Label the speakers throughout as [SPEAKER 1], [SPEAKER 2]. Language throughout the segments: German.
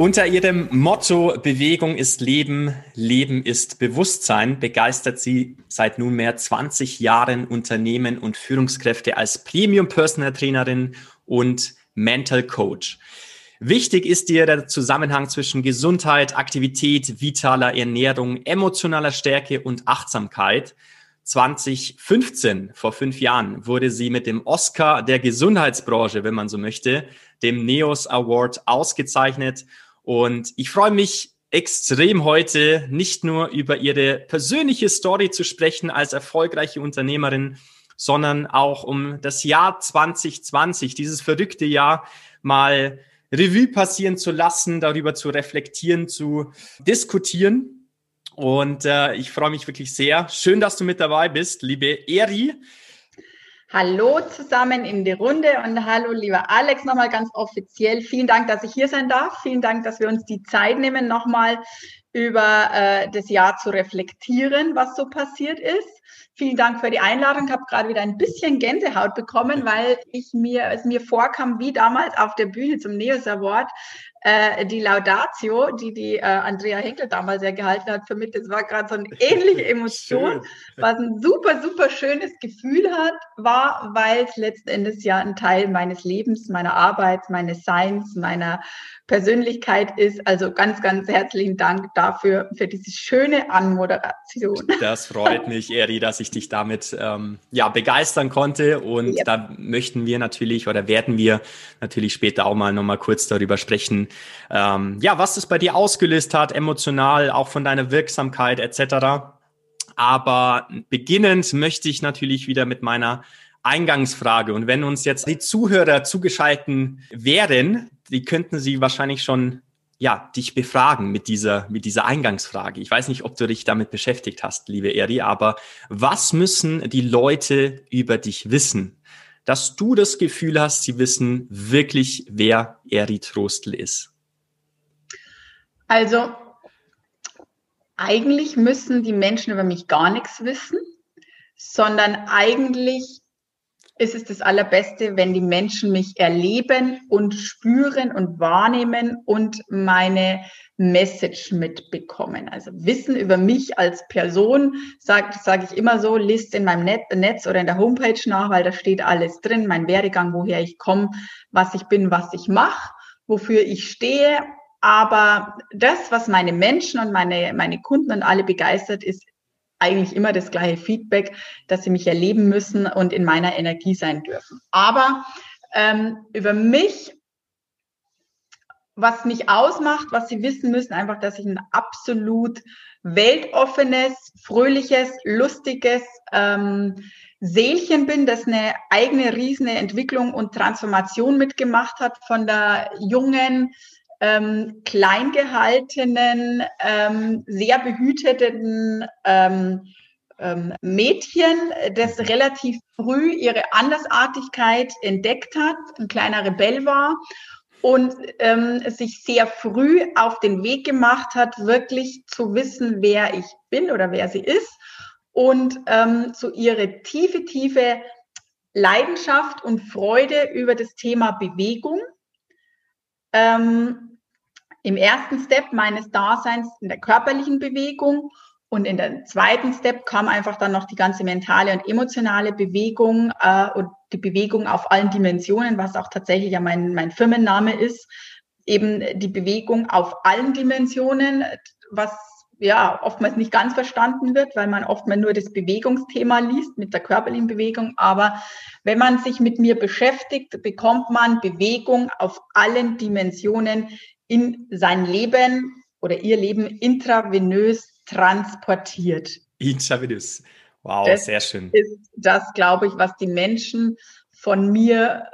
[SPEAKER 1] Unter ihrem Motto Bewegung ist Leben, Leben ist Bewusstsein begeistert sie seit nunmehr 20 Jahren Unternehmen und Führungskräfte als Premium Personal Trainerin und Mental Coach. Wichtig ist dir der Zusammenhang zwischen Gesundheit, Aktivität, vitaler Ernährung, emotionaler Stärke und Achtsamkeit. 2015, vor fünf Jahren, wurde sie mit dem Oscar der Gesundheitsbranche, wenn man so möchte, dem NEOS Award ausgezeichnet und ich freue mich extrem heute nicht nur über ihre persönliche Story zu sprechen als erfolgreiche Unternehmerin, sondern auch um das Jahr 2020, dieses verrückte Jahr mal Revue passieren zu lassen, darüber zu reflektieren, zu diskutieren. Und äh, ich freue mich wirklich sehr. Schön, dass du mit dabei bist, liebe Eri.
[SPEAKER 2] Hallo zusammen in die Runde und hallo lieber Alex nochmal ganz offiziell. Vielen Dank, dass ich hier sein darf. Vielen Dank, dass wir uns die Zeit nehmen, nochmal über äh, das Jahr zu reflektieren, was so passiert ist. Vielen Dank für die Einladung. Ich habe gerade wieder ein bisschen Gänsehaut bekommen, weil ich mir es mir vorkam wie damals auf der Bühne zum Neos Award, äh, die Laudatio, die die äh, Andrea Henkel damals ja gehalten hat, für mich, das war gerade so eine ähnliche Emotion, was ein super, super schönes Gefühl hat, war, weil es letzten Endes ja ein Teil meines Lebens, meiner Arbeit, meines Seins, meiner Persönlichkeit ist. Also ganz, ganz herzlichen Dank dafür, für diese schöne Anmoderation.
[SPEAKER 1] Das freut mich, Eri, dass ich dich damit ähm, ja, begeistern konnte. Und ja. da möchten wir natürlich oder werden wir natürlich später auch mal nochmal kurz darüber sprechen, ähm, ja, was das bei dir ausgelöst hat, emotional, auch von deiner Wirksamkeit etc. Aber beginnend möchte ich natürlich wieder mit meiner Eingangsfrage. Und wenn uns jetzt die Zuhörer zugeschalten wären, die könnten sie wahrscheinlich schon ja, dich befragen mit dieser, mit dieser Eingangsfrage. Ich weiß nicht, ob du dich damit beschäftigt hast, liebe Eri, aber was müssen die Leute über dich wissen, dass du das Gefühl hast, sie wissen wirklich, wer Eri Trostel ist?
[SPEAKER 2] Also, eigentlich müssen die Menschen über mich gar nichts wissen, sondern eigentlich ist es das Allerbeste, wenn die Menschen mich erleben und spüren und wahrnehmen und meine Message mitbekommen. Also Wissen über mich als Person, sage sag ich immer so, list in meinem Net, Netz oder in der Homepage nach, weil da steht alles drin, mein Werdegang, woher ich komme, was ich bin, was ich mache, wofür ich stehe. Aber das, was meine Menschen und meine, meine Kunden und alle begeistert, ist eigentlich immer das gleiche Feedback, dass sie mich erleben müssen und in meiner Energie sein dürfen. Aber ähm, über mich, was mich ausmacht, was sie wissen müssen, einfach, dass ich ein absolut weltoffenes, fröhliches, lustiges ähm, Seelchen bin, das eine eigene riesige Entwicklung und Transformation mitgemacht hat von der jungen, ähm, klein ähm, sehr behüteten ähm, ähm, Mädchen, das relativ früh ihre Andersartigkeit entdeckt hat, ein kleiner Rebell war und ähm, sich sehr früh auf den Weg gemacht hat, wirklich zu wissen, wer ich bin oder wer sie ist und ähm, so ihre tiefe, tiefe Leidenschaft und Freude über das Thema Bewegung ähm, im ersten Step meines Daseins in der körperlichen Bewegung und in der zweiten Step kam einfach dann noch die ganze mentale und emotionale Bewegung äh, und die Bewegung auf allen Dimensionen, was auch tatsächlich ja mein, mein Firmenname ist. Eben die Bewegung auf allen Dimensionen, was ja oftmals nicht ganz verstanden wird, weil man oftmals nur das Bewegungsthema liest mit der körperlichen Bewegung. Aber wenn man sich mit mir beschäftigt, bekommt man Bewegung auf allen Dimensionen in sein Leben oder ihr Leben intravenös transportiert.
[SPEAKER 1] Intravenös. Wow, das sehr schön.
[SPEAKER 2] Ist das, glaube ich, was die Menschen von mir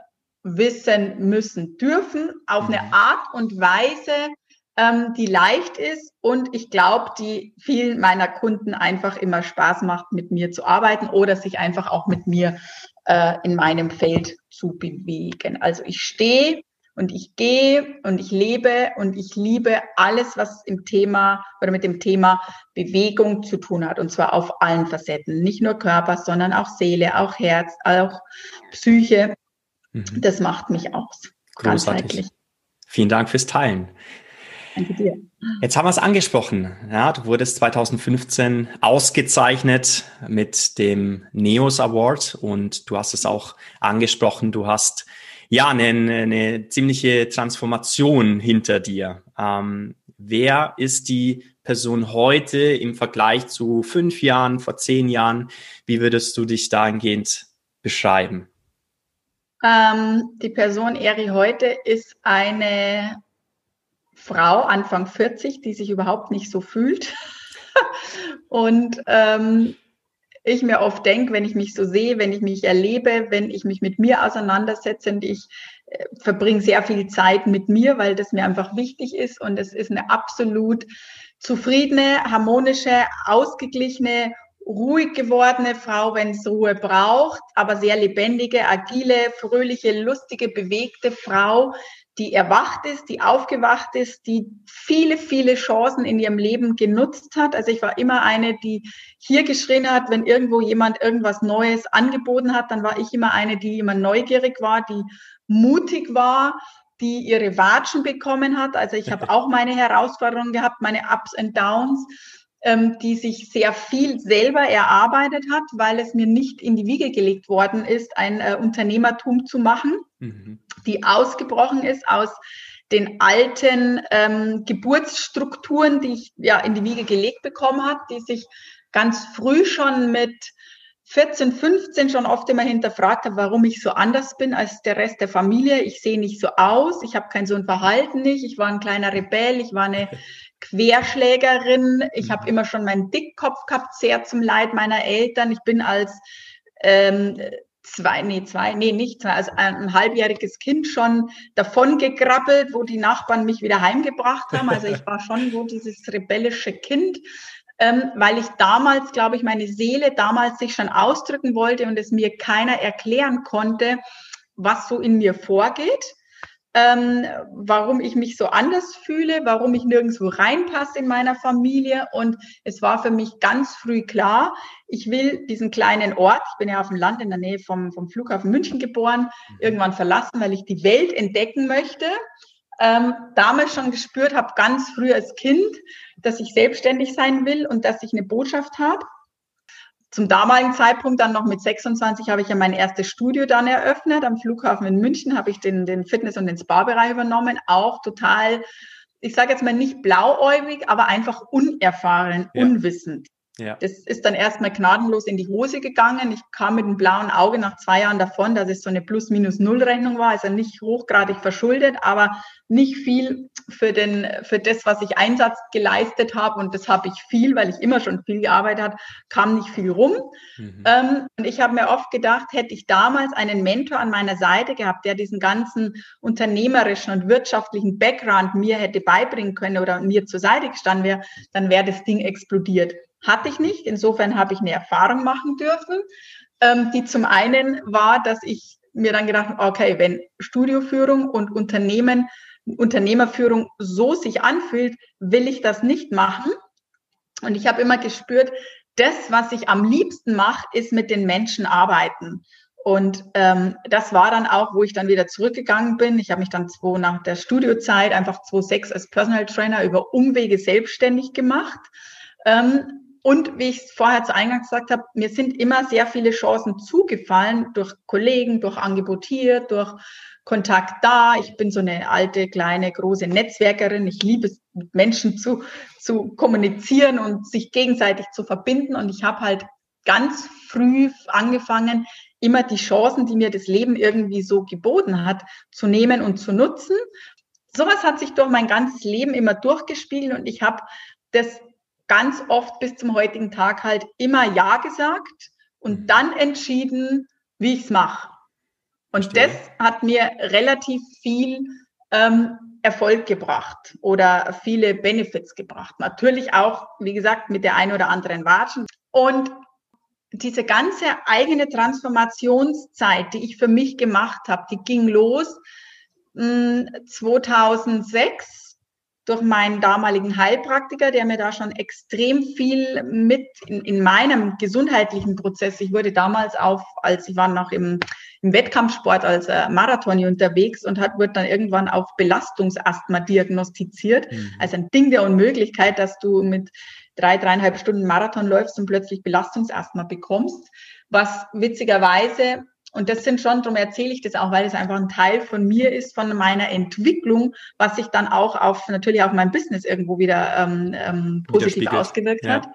[SPEAKER 2] wissen müssen dürfen, auf eine mhm. Art und Weise, ähm, die leicht ist und ich glaube, die vielen meiner Kunden einfach immer Spaß macht, mit mir zu arbeiten oder sich einfach auch mit mir äh, in meinem Feld zu bewegen. Also ich stehe und ich gehe und ich lebe und ich liebe alles, was im Thema oder mit dem Thema Bewegung zu tun hat. Und zwar auf allen Facetten. Nicht nur Körper, sondern auch Seele, auch Herz, auch Psyche. Mhm. Das macht mich aus.
[SPEAKER 1] Großartig. Vielen Dank fürs Teilen. Danke dir. Jetzt haben wir es angesprochen. Ja, du wurdest 2015 ausgezeichnet mit dem NEOS Award und du hast es auch angesprochen. Du hast ja eine, eine ziemliche Transformation hinter dir. Ähm, wer ist die Person heute im Vergleich zu fünf Jahren, vor zehn Jahren? Wie würdest du dich dahingehend beschreiben?
[SPEAKER 2] Ähm, die Person Eri heute ist eine Frau, Anfang 40, die sich überhaupt nicht so fühlt. und ähm, ich mir oft denke, wenn ich mich so sehe, wenn ich mich erlebe, wenn ich mich mit mir auseinandersetze und ich äh, verbringe sehr viel Zeit mit mir, weil das mir einfach wichtig ist und es ist eine absolut zufriedene, harmonische, ausgeglichene, ruhig gewordene Frau, wenn es Ruhe braucht, aber sehr lebendige, agile, fröhliche, lustige, bewegte Frau, die erwacht ist, die aufgewacht ist, die viele, viele Chancen in ihrem Leben genutzt hat. Also ich war immer eine, die hier geschrien hat, wenn irgendwo jemand irgendwas Neues angeboten hat, dann war ich immer eine, die immer neugierig war, die mutig war, die ihre Watschen bekommen hat. Also ich habe auch meine Herausforderungen gehabt, meine Ups and Downs ähm, die sich sehr viel selber erarbeitet hat, weil es mir nicht in die Wiege gelegt worden ist, ein äh, Unternehmertum zu machen, mhm. die ausgebrochen ist aus den alten ähm, Geburtsstrukturen, die ich ja in die Wiege gelegt bekommen hat, die sich ganz früh schon mit 14, 15 schon oft immer hinterfragt habe, warum ich so anders bin als der Rest der Familie. Ich sehe nicht so aus, ich habe kein so ein Verhalten nicht, ich war ein kleiner Rebell, ich war eine Querschlägerin. Ich habe mhm. immer schon meinen Dickkopf gehabt, sehr zum Leid meiner Eltern. Ich bin als ähm, zwei, nee, zwei, nee, nicht zwei, also ein halbjähriges Kind schon davon gekrabbelt, wo die Nachbarn mich wieder heimgebracht haben. Also ich war schon so dieses rebellische Kind, ähm, weil ich damals, glaube ich, meine Seele damals sich schon ausdrücken wollte und es mir keiner erklären konnte, was so in mir vorgeht ähm, warum ich mich so anders fühle, warum ich nirgendwo reinpasse in meiner Familie. Und es war für mich ganz früh klar, ich will diesen kleinen Ort, ich bin ja auf dem Land in der Nähe vom, vom Flughafen München geboren, mhm. irgendwann verlassen, weil ich die Welt entdecken möchte. Ähm, damals schon gespürt habe, ganz früh als Kind, dass ich selbstständig sein will und dass ich eine Botschaft habe zum damaligen Zeitpunkt dann noch mit 26 habe ich ja mein erstes Studio dann eröffnet. Am Flughafen in München habe ich den, den Fitness- und den Spa-Bereich übernommen. Auch total, ich sage jetzt mal nicht blauäugig, aber einfach unerfahren, ja. unwissend. Ja. Das ist dann erstmal gnadenlos in die Hose gegangen. Ich kam mit einem blauen Auge nach zwei Jahren davon, dass es so eine Plus-Minus-Null-Rechnung war, also nicht hochgradig verschuldet, aber nicht viel für, den, für das, was ich Einsatz geleistet habe. Und das habe ich viel, weil ich immer schon viel gearbeitet habe, kam nicht viel rum. Mhm. Ähm, und ich habe mir oft gedacht, hätte ich damals einen Mentor an meiner Seite gehabt, der diesen ganzen unternehmerischen und wirtschaftlichen Background mir hätte beibringen können oder mir zur Seite gestanden wäre, dann wäre das Ding explodiert. Hatte ich nicht. Insofern habe ich eine Erfahrung machen dürfen, ähm, die zum einen war, dass ich mir dann gedacht habe, okay, wenn Studioführung und Unternehmen, Unternehmerführung so sich anfühlt, will ich das nicht machen. Und ich habe immer gespürt, das, was ich am liebsten mache, ist mit den Menschen arbeiten. Und ähm, das war dann auch, wo ich dann wieder zurückgegangen bin. Ich habe mich dann zwei, nach der Studiozeit einfach 2006 als Personal Trainer über Umwege selbstständig gemacht. Ähm, Und wie ich es vorher zu Eingang gesagt habe, mir sind immer sehr viele Chancen zugefallen durch Kollegen, durch Angebot hier, durch Kontakt da. Ich bin so eine alte, kleine, große Netzwerkerin. Ich liebe es, mit Menschen zu, zu kommunizieren und sich gegenseitig zu verbinden. Und ich habe halt ganz früh angefangen, immer die Chancen, die mir das Leben irgendwie so geboten hat, zu nehmen und zu nutzen. Sowas hat sich durch mein ganzes Leben immer durchgespielt und ich habe das ganz oft bis zum heutigen Tag halt immer Ja gesagt und mhm. dann entschieden, wie ich es mache. Und Verstehe. das hat mir relativ viel ähm, Erfolg gebracht oder viele Benefits gebracht. Natürlich auch, wie gesagt, mit der einen oder anderen Watschen. Und diese ganze eigene Transformationszeit, die ich für mich gemacht habe, die ging los mh, hm, 2006 durch meinen damaligen Heilpraktiker, der mir da schon extrem viel mit in, in meinem gesundheitlichen Prozess. Ich wurde damals auf, als ich war noch im, im Wettkampfsport als äh, Marathon unterwegs und hat, wurde dann irgendwann auf Belastungsasthma diagnostiziert. Mhm. Also ein Ding der Unmöglichkeit, dass du mit drei, dreieinhalb Stunden Marathon läufst und plötzlich Belastungsasthma bekommst. Was witzigerweise und das sind schon, darum erzähle ich das auch, weil es einfach ein Teil von mir ist, von meiner Entwicklung, was sich dann auch auf natürlich auf mein Business irgendwo wieder ähm, ähm, positiv ausgewirkt ja. hat.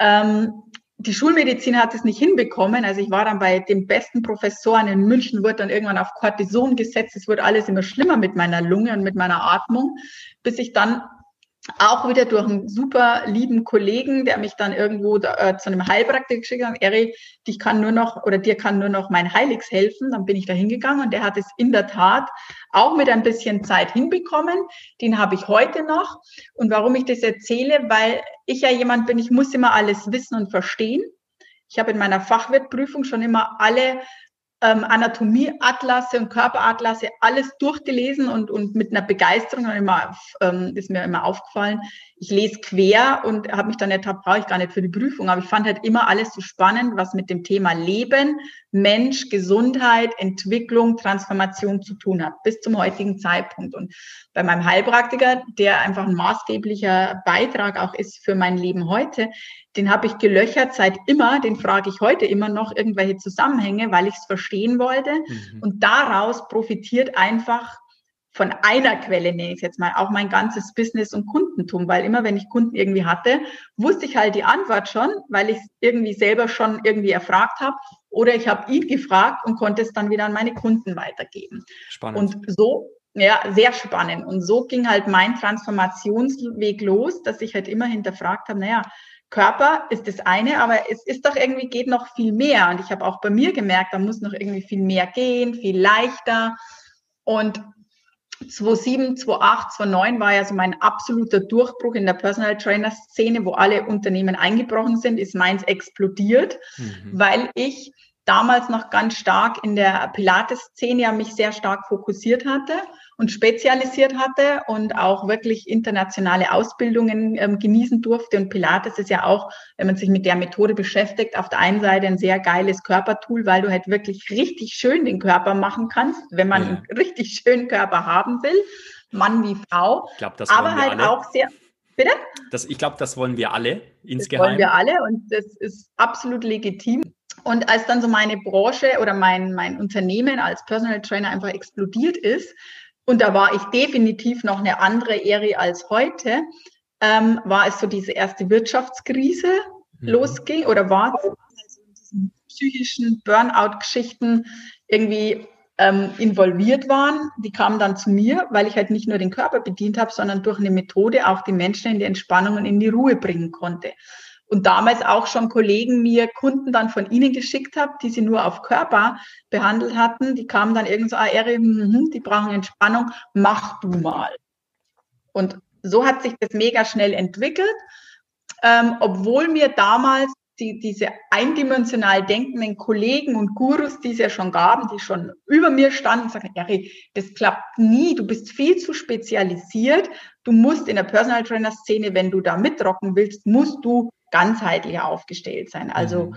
[SPEAKER 2] Ähm, die Schulmedizin hat es nicht hinbekommen. Also ich war dann bei den besten Professoren in München, wurde dann irgendwann auf Cortison gesetzt. Es wurde alles immer schlimmer mit meiner Lunge und mit meiner Atmung, bis ich dann auch wieder durch einen super lieben Kollegen, der mich dann irgendwo da, äh, zu einem Heilpraktiker geschickt hat, Eri, dich kann nur noch oder dir kann nur noch mein Heiligs helfen. Dann bin ich da hingegangen und der hat es in der Tat auch mit ein bisschen Zeit hinbekommen. Den habe ich heute noch. Und warum ich das erzähle, weil ich ja jemand bin, ich muss immer alles wissen und verstehen. Ich habe in meiner Fachwirtprüfung schon immer alle ähm, Anatomieatlasse und Körperatlasse alles durchgelesen und, und mit einer Begeisterung immer, ähm, ist mir immer aufgefallen. Ich lese quer und habe mich dann ertappt, brauche ich gar nicht für die Prüfung, aber ich fand halt immer alles so spannend, was mit dem Thema Leben, Mensch, Gesundheit, Entwicklung, Transformation zu tun hat, bis zum heutigen Zeitpunkt. Und bei meinem Heilpraktiker, der einfach ein maßgeblicher Beitrag auch ist für mein Leben heute, den habe ich gelöchert seit immer, den frage ich heute immer noch irgendwelche Zusammenhänge, weil ich es verstehen wollte. Mhm. Und daraus profitiert einfach von einer Quelle, nenne ich es jetzt mal, auch mein ganzes Business und Kundentum, weil immer, wenn ich Kunden irgendwie hatte, wusste ich halt die Antwort schon, weil ich es irgendwie selber schon irgendwie erfragt habe oder ich habe ihn gefragt und konnte es dann wieder an meine Kunden weitergeben. Spannend. Und so ja, sehr spannend. Und so ging halt mein Transformationsweg los, dass ich halt immer hinterfragt habe, naja, Körper ist das eine, aber es ist doch irgendwie, geht noch viel mehr. Und ich habe auch bei mir gemerkt, da muss noch irgendwie viel mehr gehen, viel leichter. Und 2007, 2008, 2009 war ja so mein absoluter Durchbruch in der Personal Trainer Szene, wo alle Unternehmen eingebrochen sind, ist meins explodiert, mhm. weil ich damals noch ganz stark in der Pilates-Szene ja mich sehr stark fokussiert hatte und spezialisiert hatte und auch wirklich internationale Ausbildungen ähm, genießen durfte. Und Pilates ist ja auch, wenn man sich mit der Methode beschäftigt, auf der einen Seite ein sehr geiles Körpertool, weil du halt wirklich richtig schön den Körper machen kannst, wenn man ja. einen richtig schönen Körper haben will, Mann wie Frau.
[SPEAKER 1] Ich glaube, das
[SPEAKER 2] aber halt alle. auch sehr.
[SPEAKER 1] Bitte? Das, ich glaube, das wollen wir alle insgeheim. Das wollen
[SPEAKER 2] wir alle und das ist absolut legitim. Und als dann so meine Branche oder mein, mein Unternehmen als Personal Trainer einfach explodiert ist, und da war ich definitiv noch eine andere Eri als heute, ähm, war es so diese erste Wirtschaftskrise mhm. losging oder war es also in diesen psychischen Burnout-Geschichten irgendwie ähm, involviert waren. Die kamen dann zu mir, weil ich halt nicht nur den Körper bedient habe, sondern durch eine Methode auch die Menschen in die Entspannung und in die Ruhe bringen konnte und damals auch schon Kollegen mir Kunden dann von ihnen geschickt habe, die sie nur auf Körper behandelt hatten. Die kamen dann irgend so, ah, Eri, hm, die brauchen Entspannung, mach du mal. Und so hat sich das mega schnell entwickelt, ähm, obwohl mir damals die, diese eindimensional denkenden Kollegen und Gurus, die es ja schon gaben, die schon über mir standen, sagen, Eri, das klappt nie, du bist viel zu spezialisiert, du musst in der Personal Trainer Szene, wenn du da mitrocken willst, musst du ganzheitlich aufgestellt sein. Also mhm.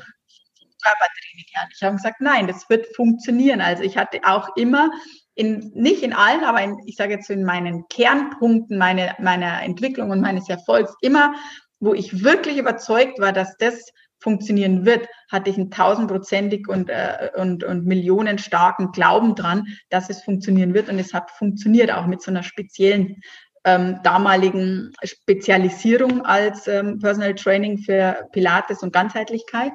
[SPEAKER 2] Körpertraining. Ich habe gesagt, nein, das wird funktionieren. Also ich hatte auch immer in, nicht in allen, aber in, ich sage jetzt in meinen Kernpunkten meine, meiner Entwicklung und meines Erfolgs immer wo ich wirklich überzeugt war, dass das funktionieren wird, hatte ich einen tausendprozentig und, äh, und, und millionenstarken Glauben dran, dass es funktionieren wird. Und es hat funktioniert auch mit so einer speziellen ähm, damaligen Spezialisierung als ähm, Personal Training für Pilates und Ganzheitlichkeit.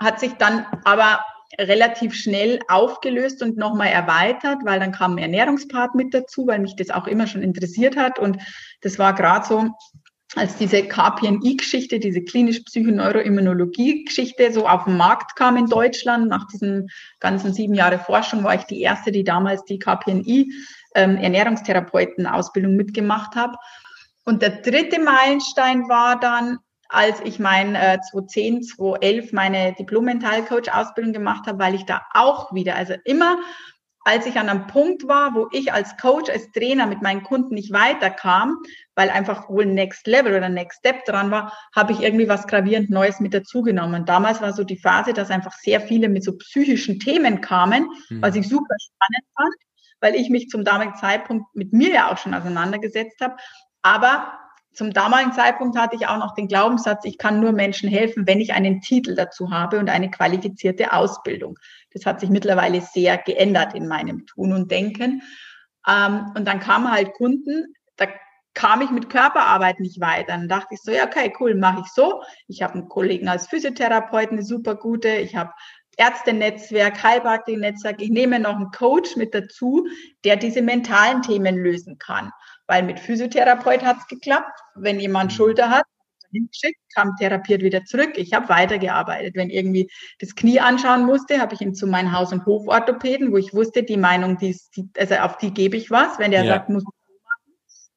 [SPEAKER 2] Hat sich dann aber relativ schnell aufgelöst und nochmal erweitert, weil dann kam ein Ernährungspart mit dazu, weil mich das auch immer schon interessiert hat. Und das war gerade so, als diese KPNI-Geschichte, diese klinisch-Psychoneuroimmunologie-Geschichte so auf den Markt kam in Deutschland, nach diesen ganzen sieben Jahre Forschung, war ich die erste, die damals die KPNI ähm, Ernährungstherapeuten-Ausbildung mitgemacht habe. Und der dritte Meilenstein war dann, als ich mein äh, 2010, 2011 meine Diplom-Mental-Coach-Ausbildung gemacht habe, weil ich da auch wieder, also immer als ich an einem Punkt war, wo ich als Coach, als Trainer mit meinen Kunden nicht weiterkam, weil einfach wohl Next Level oder Next Step dran war, habe ich irgendwie was gravierend Neues mit dazugenommen. Und damals war so die Phase, dass einfach sehr viele mit so psychischen Themen kamen, mhm. was ich super spannend fand, weil ich mich zum damaligen Zeitpunkt mit mir ja auch schon auseinandergesetzt habe. Aber zum damaligen Zeitpunkt hatte ich auch noch den Glaubenssatz, ich kann nur Menschen helfen, wenn ich einen Titel dazu habe und eine qualifizierte Ausbildung. Das hat sich mittlerweile sehr geändert in meinem Tun und Denken. Ähm, und dann kamen halt Kunden, da kam ich mit Körperarbeit nicht weiter. Dann dachte ich so, ja, okay, cool, mache ich so. Ich habe einen Kollegen als Physiotherapeuten, eine super gute. Ich habe Ärztenetzwerk, Heilpraktiker-Netzwerk. Ich nehme noch einen Coach mit dazu, der diese mentalen Themen lösen kann. Weil mit Physiotherapeut hat es geklappt. Wenn jemand mhm. Schulter hat, hingeschickt, kam therapiert wieder zurück. Ich habe weitergearbeitet. Wenn irgendwie das Knie anschauen musste, habe ich ihn zu meinem Haus- und Hoforthopäden, wo ich wusste, die Meinung, die, also auf die gebe ich was. Wenn der ja. sagt, muss machen,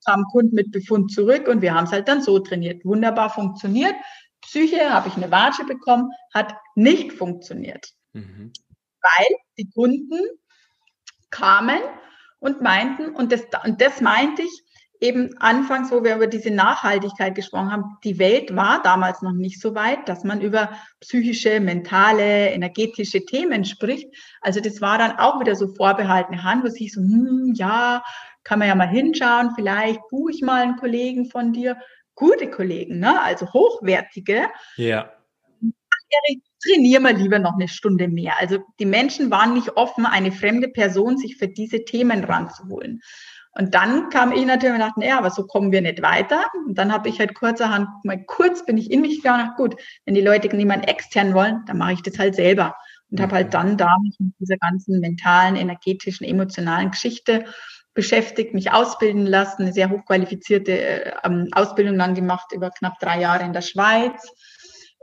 [SPEAKER 2] kam Kunden mit Befund zurück und wir haben es halt dann so trainiert. Wunderbar funktioniert. Psyche habe ich eine Watsche bekommen, hat nicht funktioniert. Mhm. Weil die Kunden kamen und meinten, und das, und das meinte ich, eben anfangs, wo wir über diese Nachhaltigkeit gesprochen haben, die Welt war damals noch nicht so weit, dass man über psychische, mentale, energetische Themen spricht. Also das war dann auch wieder so vorbehaltene Hand, wo sich so, hm, ja, kann man ja mal hinschauen, vielleicht buche ich mal einen Kollegen von dir. Gute Kollegen, ne? also hochwertige.
[SPEAKER 1] Ja.
[SPEAKER 2] Trainieren wir lieber noch eine Stunde mehr. Also die Menschen waren nicht offen, eine fremde Person sich für diese Themen ranzuholen. Und dann kam ich natürlich und dachte, naja, aber so kommen wir nicht weiter. Und dann habe ich halt kurzerhand, mal kurz bin ich in mich gegangen, gut, wenn die Leute niemanden extern wollen, dann mache ich das halt selber. Und habe halt dann da mich mit dieser ganzen mentalen, energetischen, emotionalen Geschichte beschäftigt, mich ausbilden lassen, eine sehr hochqualifizierte äh, ähm, Ausbildung dann gemacht, über knapp drei Jahre in der Schweiz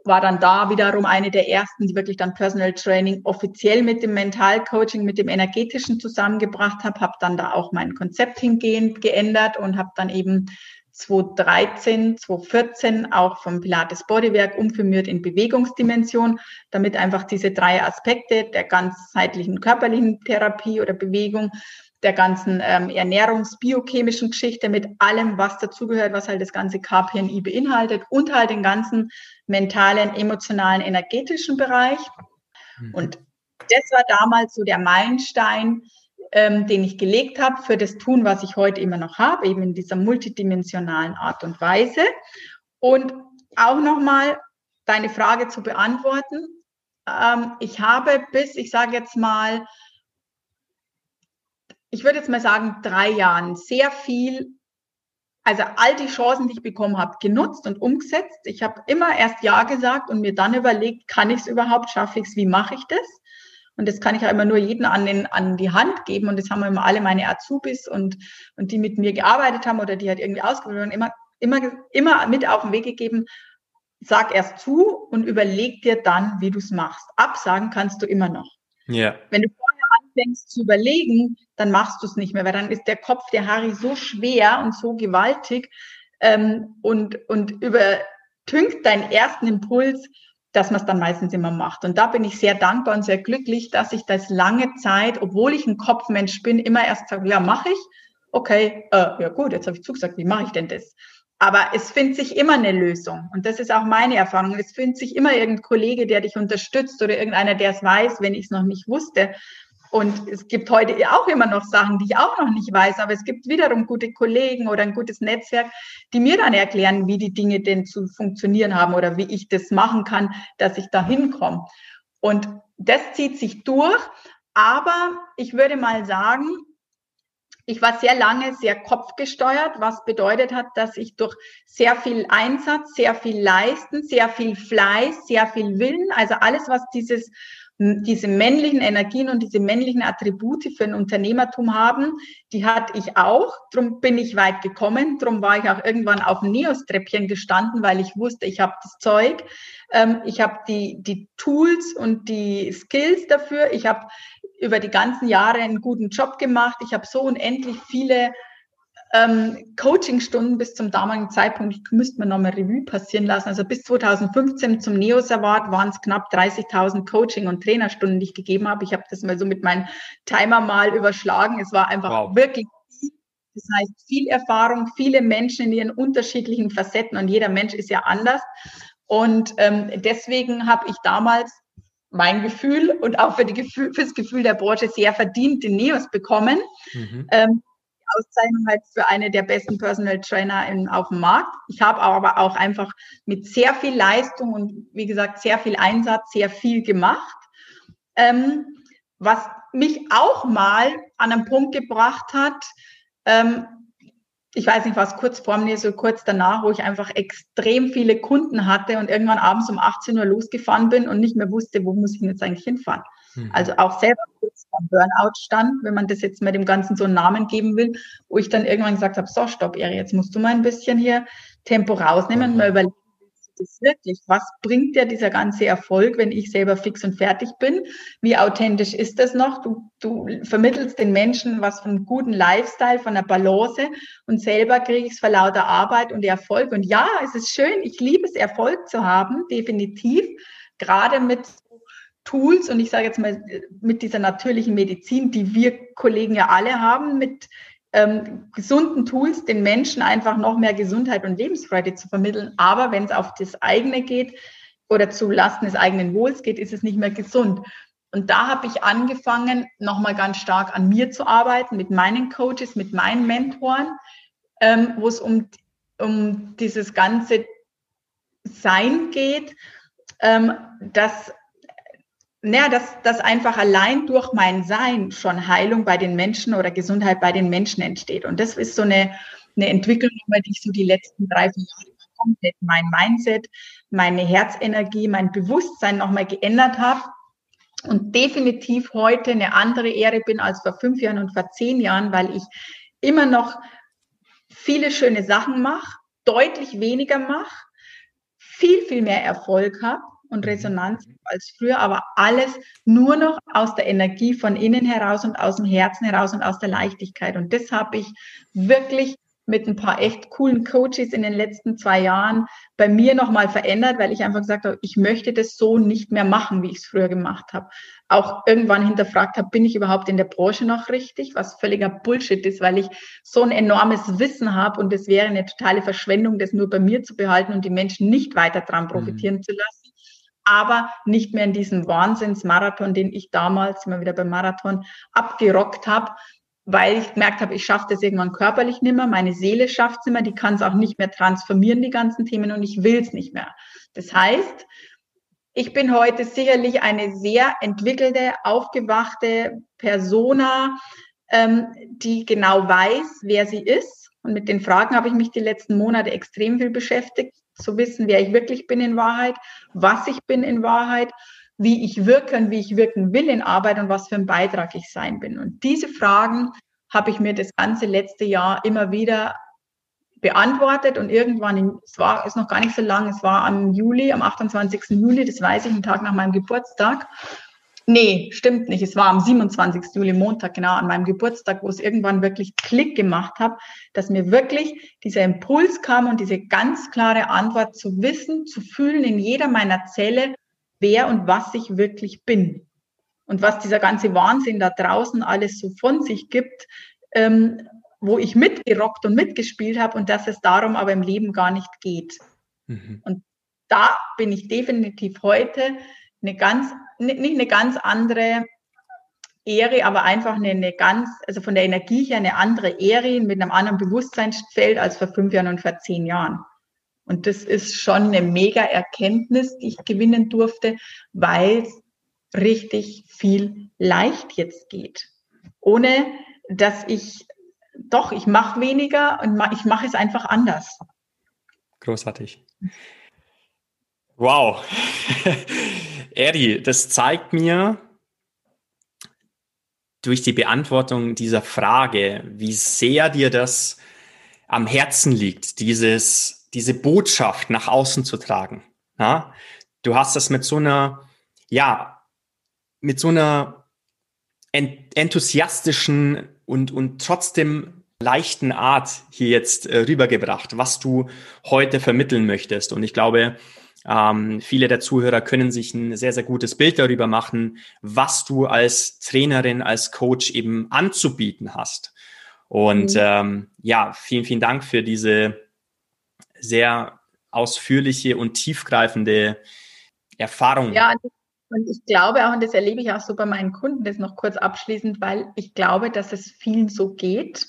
[SPEAKER 2] war dann da wiederum eine der ersten, die wirklich dann Personal Training offiziell mit dem Mentalcoaching, mit dem energetischen zusammengebracht habe, habe dann da auch mein Konzept hingehend geändert und habe dann eben 2013, 2014 auch vom Pilates Bodywork umfirmiert in Bewegungsdimension, damit einfach diese drei Aspekte der ganzheitlichen körperlichen Therapie oder Bewegung der ganzen ähm, ernährungsbiochemischen Geschichte mit allem, was dazugehört, was halt das ganze KPNI beinhaltet und halt den ganzen mentalen, emotionalen, energetischen Bereich. Mhm. Und das war damals so der Meilenstein, ähm, den ich gelegt habe für das Tun, was ich heute immer noch habe, eben in dieser multidimensionalen Art und Weise. Und auch nochmal deine Frage zu beantworten. Ähm, ich habe bis, ich sage jetzt mal, ich würde jetzt mal sagen, drei Jahren sehr viel, also all die Chancen, die ich bekommen habe, genutzt und umgesetzt. Ich habe immer erst Ja gesagt und mir dann überlegt, kann ich es überhaupt, schaffe ich es, wie mache ich das? Und das kann ich ja immer nur jeden an, den, an die Hand geben. Und das haben immer alle meine Azubis und, und die mit mir gearbeitet haben oder die halt irgendwie ausgebildet haben, immer, immer, immer mit auf den Weg gegeben. Sag erst zu und überleg dir dann, wie du es machst. Absagen kannst du immer noch.
[SPEAKER 1] Ja.
[SPEAKER 2] Wenn du anfängst zu überlegen, dann machst du es nicht mehr, weil dann ist der Kopf der Harry so schwer und so gewaltig ähm, und, und übertünkt deinen ersten Impuls, dass man es dann meistens immer macht. Und da bin ich sehr dankbar und sehr glücklich, dass ich das lange Zeit, obwohl ich ein Kopfmensch bin, immer erst sage, ja, mache ich. Okay, äh, ja gut, jetzt habe ich zugesagt, wie mache ich denn das? Aber es findet sich immer eine Lösung. Und das ist auch meine Erfahrung. Es findet sich immer irgendein Kollege, der dich unterstützt oder irgendeiner, der es weiß, wenn ich es noch nicht wusste. Und es gibt heute auch immer noch Sachen, die ich auch noch nicht weiß, aber es gibt wiederum gute Kollegen oder ein gutes Netzwerk, die mir dann erklären, wie die Dinge denn zu funktionieren haben oder wie ich das machen kann, dass ich da hinkomme. Und das zieht sich durch. Aber ich würde mal sagen, ich war sehr lange sehr kopfgesteuert, was bedeutet hat, dass ich durch sehr viel Einsatz, sehr viel Leisten, sehr viel Fleiß, sehr viel Willen, also alles, was dieses diese männlichen Energien und diese männlichen Attribute für ein Unternehmertum haben, die hatte ich auch. Drum bin ich weit gekommen. Drum war ich auch irgendwann auf dem Neos-Treppchen gestanden, weil ich wusste, ich habe das Zeug. Ähm, ich habe die, die Tools und die Skills dafür. Ich habe über die ganzen Jahre einen guten Job gemacht. Ich habe so unendlich viele ähm, Coachingstunden bis zum damaligen Zeitpunkt, ich müsste mir nochmal Revue passieren lassen, also bis 2015 zum NEOS Award waren es knapp 30.000 Coaching- und Trainerstunden, die ich gegeben habe. Ich habe das mal so mit meinem Timer mal überschlagen. Es war einfach wow. wirklich viel. Das heißt, viel Erfahrung, viele Menschen in ihren unterschiedlichen Facetten und jeder Mensch ist ja anders. Und ähm, deswegen habe ich damals mein Gefühl und auch für, die Gefühl, für das Gefühl der Branche sehr verdient den NEOS bekommen. Mhm. Ähm, Auszeichnung halt für eine der besten Personal Trainer in, auf dem Markt. Ich habe aber auch einfach mit sehr viel Leistung und wie gesagt sehr viel Einsatz sehr viel gemacht. Ähm, was mich auch mal an einen Punkt gebracht hat, ähm, ich weiß nicht, was kurz vor mir, so kurz danach, wo ich einfach extrem viele Kunden hatte und irgendwann abends um 18 Uhr losgefahren bin und nicht mehr wusste, wo muss ich jetzt eigentlich hinfahren. Mhm. Also auch selber kurz vor Burnout stand, wenn man das jetzt mit dem Ganzen so einen Namen geben will, wo ich dann irgendwann gesagt habe, so, stopp, Eri, jetzt musst du mal ein bisschen hier Tempo rausnehmen und mal überlegen, das wirklich? Was bringt dir dieser ganze Erfolg, wenn ich selber fix und fertig bin? Wie authentisch ist das noch? Du, du vermittelst den Menschen was von einem guten Lifestyle, von einer Balance und selber kriege ich es vor lauter Arbeit und Erfolg. Und ja, es ist schön. Ich liebe es, Erfolg zu haben, definitiv. Gerade mit Tools und ich sage jetzt mal mit dieser natürlichen Medizin, die wir Kollegen ja alle haben, mit ähm, gesunden Tools den Menschen einfach noch mehr Gesundheit und Lebensfreude zu vermitteln. Aber wenn es auf das eigene geht oder zu Lasten des eigenen Wohls geht, ist es nicht mehr gesund. Und da habe ich angefangen, nochmal ganz stark an mir zu arbeiten, mit meinen Coaches, mit meinen Mentoren, ähm, wo es um, um dieses ganze Sein geht, ähm, dass naja, dass, dass einfach allein durch mein Sein schon Heilung bei den Menschen oder Gesundheit bei den Menschen entsteht. Und das ist so eine, eine Entwicklung, die ich so die letzten drei, vier Jahre komplett mein Mindset, meine Herzenergie, mein Bewusstsein nochmal geändert habe und definitiv heute eine andere Ehre bin als vor fünf Jahren und vor zehn Jahren, weil ich immer noch viele schöne Sachen mache, deutlich weniger mache, viel, viel mehr Erfolg habe und mhm. Resonanz als früher, aber alles nur noch aus der Energie von innen heraus und aus dem Herzen heraus und aus der Leichtigkeit. Und das habe ich wirklich mit ein paar echt coolen Coaches in den letzten zwei Jahren bei mir nochmal verändert, weil ich einfach gesagt habe, ich möchte das so nicht mehr machen, wie ich es früher gemacht habe. Auch irgendwann hinterfragt habe, bin ich überhaupt in der Branche noch richtig, was völliger Bullshit ist, weil ich so ein enormes Wissen habe und es wäre eine totale Verschwendung, das nur bei mir zu behalten und die Menschen nicht weiter dran mhm. profitieren mhm. zu lassen aber nicht mehr in diesem Wahnsinnsmarathon, den ich damals immer wieder beim Marathon abgerockt habe, weil ich gemerkt habe, ich schaffe das irgendwann körperlich nicht mehr, meine Seele schafft es nicht die kann es auch nicht mehr transformieren, die ganzen Themen, und ich will es nicht mehr. Das heißt, ich bin heute sicherlich eine sehr entwickelte, aufgewachte Persona, ähm, die genau weiß, wer sie ist. Und mit den Fragen habe ich mich die letzten Monate extrem viel beschäftigt zu wissen, wer ich wirklich bin in Wahrheit, was ich bin in Wahrheit, wie ich wirke und wie ich wirken will in Arbeit und was für ein Beitrag ich sein bin. Und diese Fragen habe ich mir das ganze letzte Jahr immer wieder beantwortet und irgendwann, im, es war, ist noch gar nicht so lang, es war am Juli, am 28. Juli, das weiß ich, einen Tag nach meinem Geburtstag, Nee, stimmt nicht. Es war am 27. Juli, Montag, genau an meinem Geburtstag, wo es irgendwann wirklich Klick gemacht hat, dass mir wirklich dieser Impuls kam und diese ganz klare Antwort zu wissen, zu fühlen in jeder meiner Zelle, wer und was ich wirklich bin. Und was dieser ganze Wahnsinn da draußen alles so von sich gibt, ähm, wo ich mitgerockt und mitgespielt habe und dass es darum aber im Leben gar nicht geht. Mhm. Und da bin ich definitiv heute eine ganz, nicht eine ganz andere Ehre, aber einfach eine, eine ganz, also von der Energie her eine andere Ehre mit einem anderen Bewusstseinsfeld als vor fünf Jahren und vor zehn Jahren. Und das ist schon eine mega Erkenntnis, die ich gewinnen durfte, weil es richtig viel leicht jetzt geht. Ohne dass ich, doch, ich mache weniger und ich mache es einfach anders.
[SPEAKER 1] Großartig. Wow. Eri, das zeigt mir durch die Beantwortung dieser Frage, wie sehr dir das am Herzen liegt, dieses, diese Botschaft nach außen zu tragen. Ja? Du hast das mit so einer, ja, mit so einer enthusiastischen und, und trotzdem leichten Art hier jetzt äh, rübergebracht, was du heute vermitteln möchtest. Und ich glaube, ähm, viele der Zuhörer können sich ein sehr, sehr gutes Bild darüber machen, was du als Trainerin, als Coach eben anzubieten hast. Und mhm. ähm, ja, vielen, vielen Dank für diese sehr ausführliche und tiefgreifende Erfahrung.
[SPEAKER 2] Ja, und ich glaube auch, und das erlebe ich auch so bei meinen Kunden, das noch kurz abschließend, weil ich glaube, dass es vielen so geht,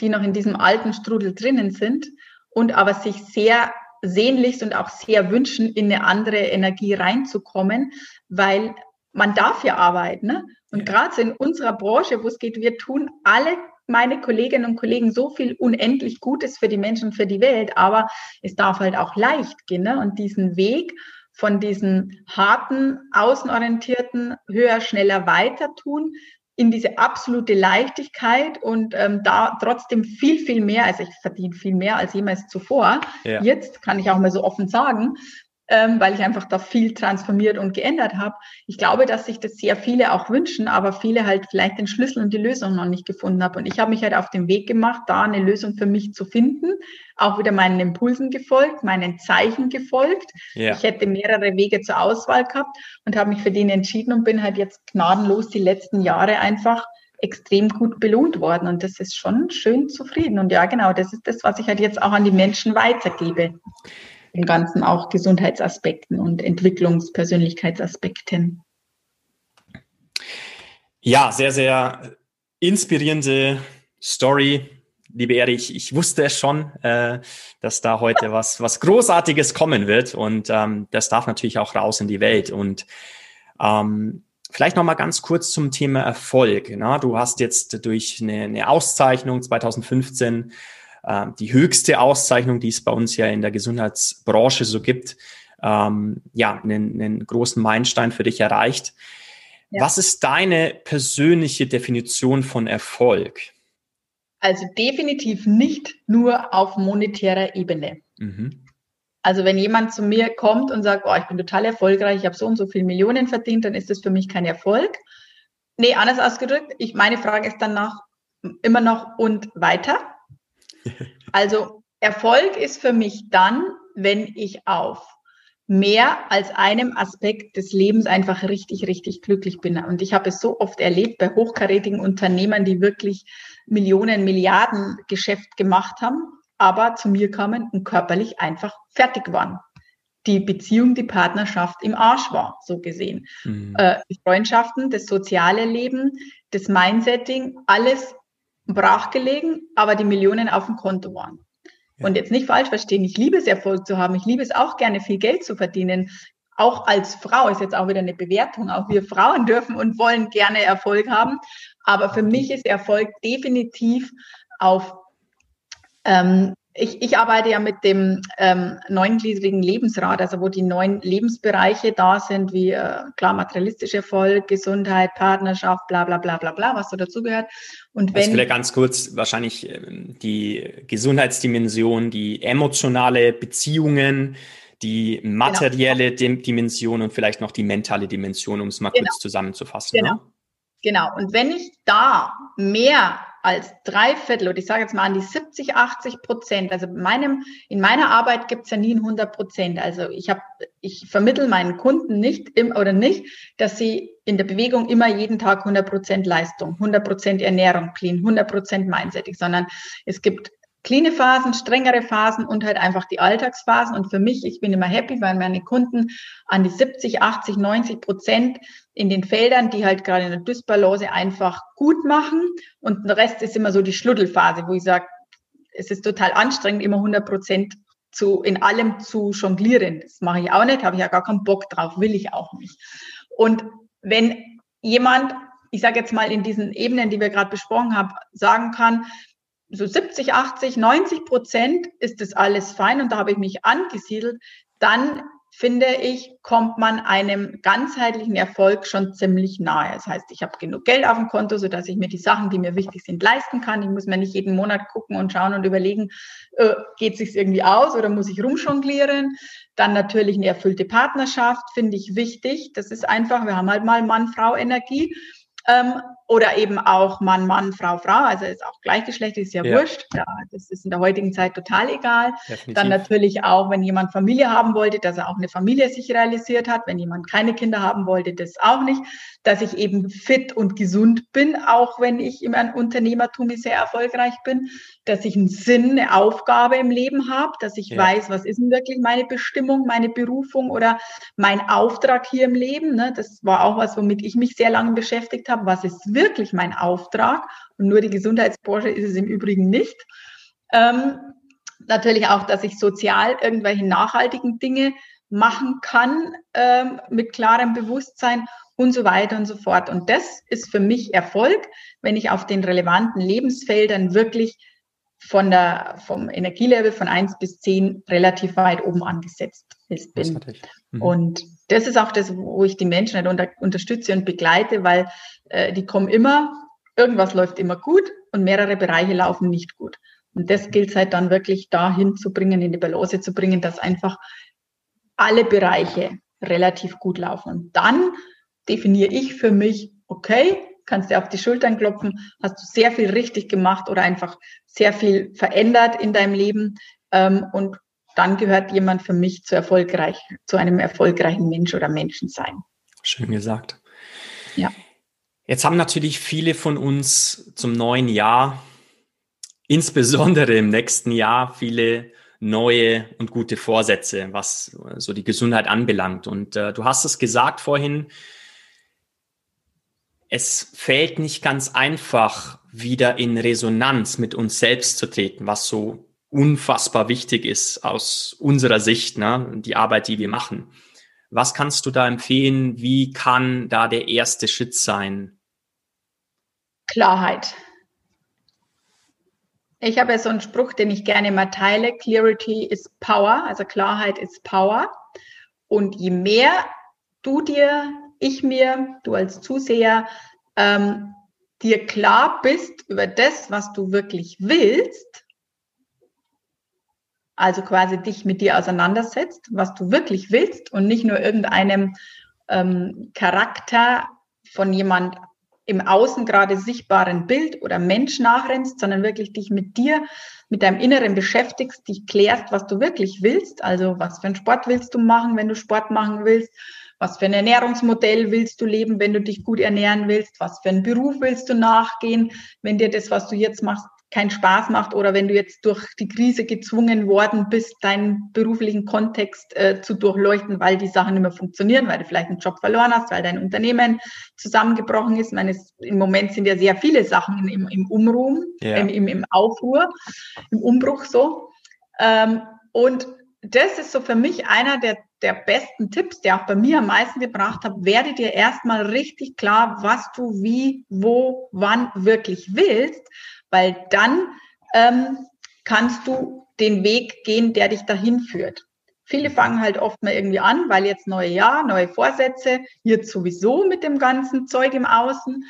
[SPEAKER 2] die noch in diesem alten Strudel drinnen sind und aber sich sehr sehnlichst und auch sehr wünschen, in eine andere Energie reinzukommen, weil man darf ja arbeiten. Ne? Und ja. gerade in unserer Branche, wo es geht, wir tun alle meine Kolleginnen und Kollegen so viel unendlich Gutes für die Menschen, für die Welt, aber es darf halt auch leicht gehen. Ne? Und diesen Weg von diesen harten, außenorientierten, höher, schneller, weiter tun, in diese absolute Leichtigkeit und ähm, da trotzdem viel, viel mehr, also ich verdiene viel mehr als jemals zuvor. Ja. Jetzt kann ich auch mal so offen sagen, ähm, weil ich einfach da viel transformiert und geändert habe. Ich glaube, dass sich das sehr viele auch wünschen, aber viele halt vielleicht den Schlüssel und die Lösung noch nicht gefunden haben. Und ich habe mich halt auf den Weg gemacht, da eine Lösung für mich zu finden, auch wieder meinen Impulsen gefolgt, meinen Zeichen gefolgt. Ja. Ich hätte mehrere Wege zur Auswahl gehabt und habe mich für den entschieden und bin halt jetzt gnadenlos die letzten Jahre einfach extrem gut belohnt worden. Und das ist schon schön zufrieden. Und ja, genau, das ist das, was ich halt jetzt auch an die Menschen weitergebe den ganzen auch Gesundheitsaspekten und Entwicklungspersönlichkeitsaspekten.
[SPEAKER 1] Ja, sehr, sehr inspirierende Story. Liebe Erich, ich wusste es schon, äh, dass da heute was, was Großartiges kommen wird und ähm, das darf natürlich auch raus in die Welt. Und ähm, vielleicht noch mal ganz kurz zum Thema Erfolg. Na, du hast jetzt durch eine, eine Auszeichnung 2015 ähm, die höchste Auszeichnung, die es bei uns ja in der Gesundheitsbranche so gibt, ähm, ja, einen, einen großen Meilenstein für dich erreicht. Ja. Was ist deine persönliche Definition von Erfolg?
[SPEAKER 2] Also definitiv nicht nur auf monetärer Ebene. Mhm. Also wenn jemand zu mir kommt und sagt, oh, ich bin total erfolgreich, ich habe so und so viele Millionen verdient, dann ist das für mich kein Erfolg. Nee, anders ausgedrückt, ich, meine Frage ist danach immer noch und weiter. Also Erfolg ist für mich dann, wenn ich auf mehr als einem Aspekt des Lebens einfach richtig, richtig glücklich bin. Und ich habe es so oft erlebt bei hochkarätigen Unternehmern, die wirklich Millionen, Milliarden Geschäft gemacht haben, aber zu mir kamen und körperlich einfach fertig waren. Die Beziehung, die Partnerschaft im Arsch war, so gesehen. Mhm. Äh, die Freundschaften, das soziale Leben, das Mindsetting, alles brachgelegen, aber die Millionen auf dem Konto waren. Ja. Und jetzt nicht falsch verstehen, ich liebe es, Erfolg zu haben. Ich liebe es auch gerne, viel Geld zu verdienen. Auch als Frau ist jetzt auch wieder eine Bewertung. Auch wir Frauen dürfen und wollen gerne Erfolg haben. Aber für mich ist Erfolg definitiv auf ähm, ich, ich arbeite ja mit dem ähm, neungliedrigen Lebensrat, also wo die neun Lebensbereiche da sind, wie äh, klar materialistischer Erfolg, Gesundheit, Partnerschaft, bla bla bla bla bla, was so dazugehört.
[SPEAKER 1] Und also wenn also vielleicht ganz kurz wahrscheinlich ähm, die Gesundheitsdimension, die emotionale Beziehungen, die materielle genau. Dimension und vielleicht noch die mentale Dimension, um es mal genau. kurz zusammenzufassen.
[SPEAKER 2] Genau. Ne? Genau. Und wenn ich da mehr als drei Viertel, oder ich sage jetzt mal an die 70, 80 Prozent, also meinem, in meiner Arbeit gibt es ja nie ein 100 Prozent. Also ich habe, ich vermittel meinen Kunden nicht im, oder nicht, dass sie in der Bewegung immer jeden Tag 100 Prozent Leistung, 100 Prozent Ernährung clean, 100 Prozent mindsetig, sondern es gibt cleane Phasen, strengere Phasen und halt einfach die Alltagsphasen. Und für mich, ich bin immer happy, weil meine Kunden an die 70, 80, 90 Prozent in den Feldern, die halt gerade in der Dysbalance einfach gut machen. Und der Rest ist immer so die Schluddelphase, wo ich sage, es ist total anstrengend, immer 100 Prozent zu, in allem zu jonglieren. Das mache ich auch nicht, habe ich ja gar keinen Bock drauf, will ich auch nicht. Und wenn jemand, ich sage jetzt mal in diesen Ebenen, die wir gerade besprochen haben, sagen kann, so 70, 80, 90 Prozent ist das alles fein und da habe ich mich angesiedelt, dann finde ich, kommt man einem ganzheitlichen Erfolg schon ziemlich nahe. Das heißt, ich habe genug Geld auf dem Konto, sodass ich mir die Sachen, die mir wichtig sind, leisten kann. Ich muss mir nicht jeden Monat gucken und schauen und überlegen, äh, geht sich irgendwie aus oder muss ich rumjonglieren. Dann natürlich eine erfüllte Partnerschaft, finde ich wichtig. Das ist einfach, wir haben halt mal Mann-Frau-Energie. Ähm, oder eben auch Mann, Mann, Frau, Frau, also ist auch gleichgeschlechtlich, ist ja, ja. wurscht. Ja, das ist in der heutigen Zeit total egal. Definitiv. Dann natürlich auch, wenn jemand Familie haben wollte, dass er auch eine Familie sich realisiert hat. Wenn jemand keine Kinder haben wollte, das auch nicht. Dass ich eben fit und gesund bin, auch wenn ich im Unternehmertum sehr erfolgreich bin. Dass ich einen Sinn, eine Aufgabe im Leben habe, dass ich ja. weiß, was ist denn wirklich meine Bestimmung, meine Berufung oder mein Auftrag hier im Leben. Ne? Das war auch was, womit ich mich sehr lange beschäftigt habe. Was ist wirklich mein Auftrag und nur die Gesundheitsbranche ist es im Übrigen nicht. Ähm, natürlich auch, dass ich sozial irgendwelche nachhaltigen Dinge machen kann ähm, mit klarem Bewusstsein und so weiter und so fort. Und das ist für mich Erfolg, wenn ich auf den relevanten Lebensfeldern wirklich von der, vom Energielevel von eins bis zehn relativ weit oben angesetzt bin. Mhm. Und das ist auch das, wo ich die Menschen halt unter, unterstütze und begleite, weil äh, die kommen immer, irgendwas läuft immer gut und mehrere Bereiche laufen nicht gut. Und das gilt es halt dann wirklich dahin zu bringen, in die Balance zu bringen, dass einfach alle Bereiche relativ gut laufen. Und dann definiere ich für mich, okay, kannst dir auf die Schultern klopfen, hast du sehr viel richtig gemacht oder einfach sehr viel verändert in deinem Leben ähm, und dann gehört jemand für mich zu erfolgreich, zu einem erfolgreichen Mensch oder Menschensein.
[SPEAKER 1] Schön gesagt. Ja. Jetzt haben natürlich viele von uns zum neuen Jahr, insbesondere im nächsten Jahr, viele neue und gute Vorsätze, was so die Gesundheit anbelangt. Und äh, du hast es gesagt vorhin, es fällt nicht ganz einfach, wieder in Resonanz mit uns selbst zu treten, was so unfassbar wichtig ist aus unserer Sicht, ne, die Arbeit, die wir machen. Was kannst du da empfehlen? Wie kann da der erste Schritt sein?
[SPEAKER 2] Klarheit. Ich habe ja so einen Spruch, den ich gerne mal teile. Clarity is power, also Klarheit ist Power. Und je mehr du dir, ich mir, du als Zuseher, ähm, dir klar bist über das, was du wirklich willst, also quasi dich mit dir auseinandersetzt, was du wirklich willst und nicht nur irgendeinem ähm, Charakter von jemand im Außen gerade sichtbaren Bild oder Mensch nachrennst, sondern wirklich dich mit dir, mit deinem Inneren beschäftigst, dich klärst, was du wirklich willst. Also was für einen Sport willst du machen, wenn du Sport machen willst? Was für ein Ernährungsmodell willst du leben, wenn du dich gut ernähren willst? Was für einen Beruf willst du nachgehen, wenn dir das, was du jetzt machst, keinen Spaß macht oder wenn du jetzt durch die Krise gezwungen worden bist, deinen beruflichen Kontext äh, zu durchleuchten, weil die Sachen nicht mehr funktionieren, weil du vielleicht einen Job verloren hast, weil dein Unternehmen zusammengebrochen ist. Ich meine, es, im Moment sind ja sehr viele Sachen im, im Umruhm, ja. im, im, im Aufruhr, im Umbruch so. Ähm, und das ist so für mich einer der, der besten Tipps, der auch bei mir am meisten gebracht hat. Werde dir erstmal richtig klar, was du wie, wo, wann wirklich willst weil dann ähm, kannst du den Weg gehen, der dich dahin führt. Viele fangen halt oft mal irgendwie an, weil jetzt neue Jahr, neue Vorsätze, jetzt sowieso mit dem ganzen Zeug im Außen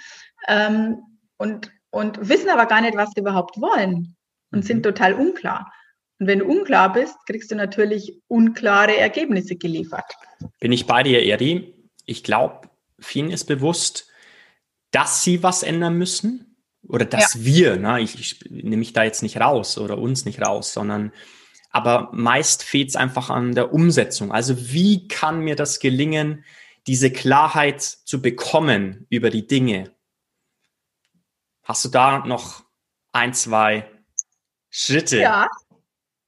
[SPEAKER 2] ähm, und, und wissen aber gar nicht, was sie überhaupt wollen und sind mhm. total unklar. Und wenn du unklar bist, kriegst du natürlich unklare Ergebnisse geliefert.
[SPEAKER 1] Bin ich bei dir, Eri? Ich glaube, vielen ist bewusst, dass sie was ändern müssen, oder dass ja. wir, ne, ich, ich nehme mich da jetzt nicht raus oder uns nicht raus, sondern aber meist fehlt es einfach an der Umsetzung. Also wie kann mir das gelingen, diese Klarheit zu bekommen über die Dinge? Hast du da noch ein, zwei Schritte.
[SPEAKER 2] Ja,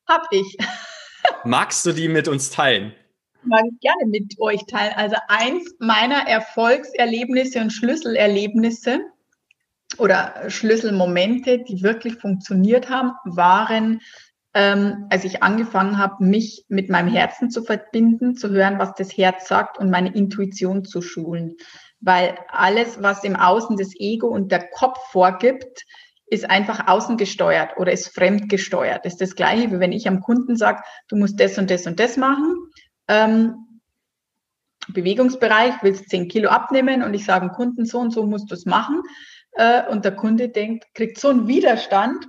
[SPEAKER 2] hab ich.
[SPEAKER 1] Magst du die mit uns teilen?
[SPEAKER 2] Mag ich gerne mit euch teilen. Also eins meiner Erfolgserlebnisse und Schlüsselerlebnisse oder Schlüsselmomente, die wirklich funktioniert haben, waren, ähm, als ich angefangen habe, mich mit meinem Herzen zu verbinden, zu hören, was das Herz sagt und meine Intuition zu schulen. Weil alles, was im Außen das Ego und der Kopf vorgibt, ist einfach außen gesteuert oder ist fremd gesteuert. Das ist das Gleiche, wie wenn ich am Kunden sage, du musst das und das und das machen. Ähm, Bewegungsbereich, willst 10 Kilo abnehmen und ich sage dem Kunden, so und so musst du es machen. Äh, und der Kunde denkt, kriegt so einen Widerstand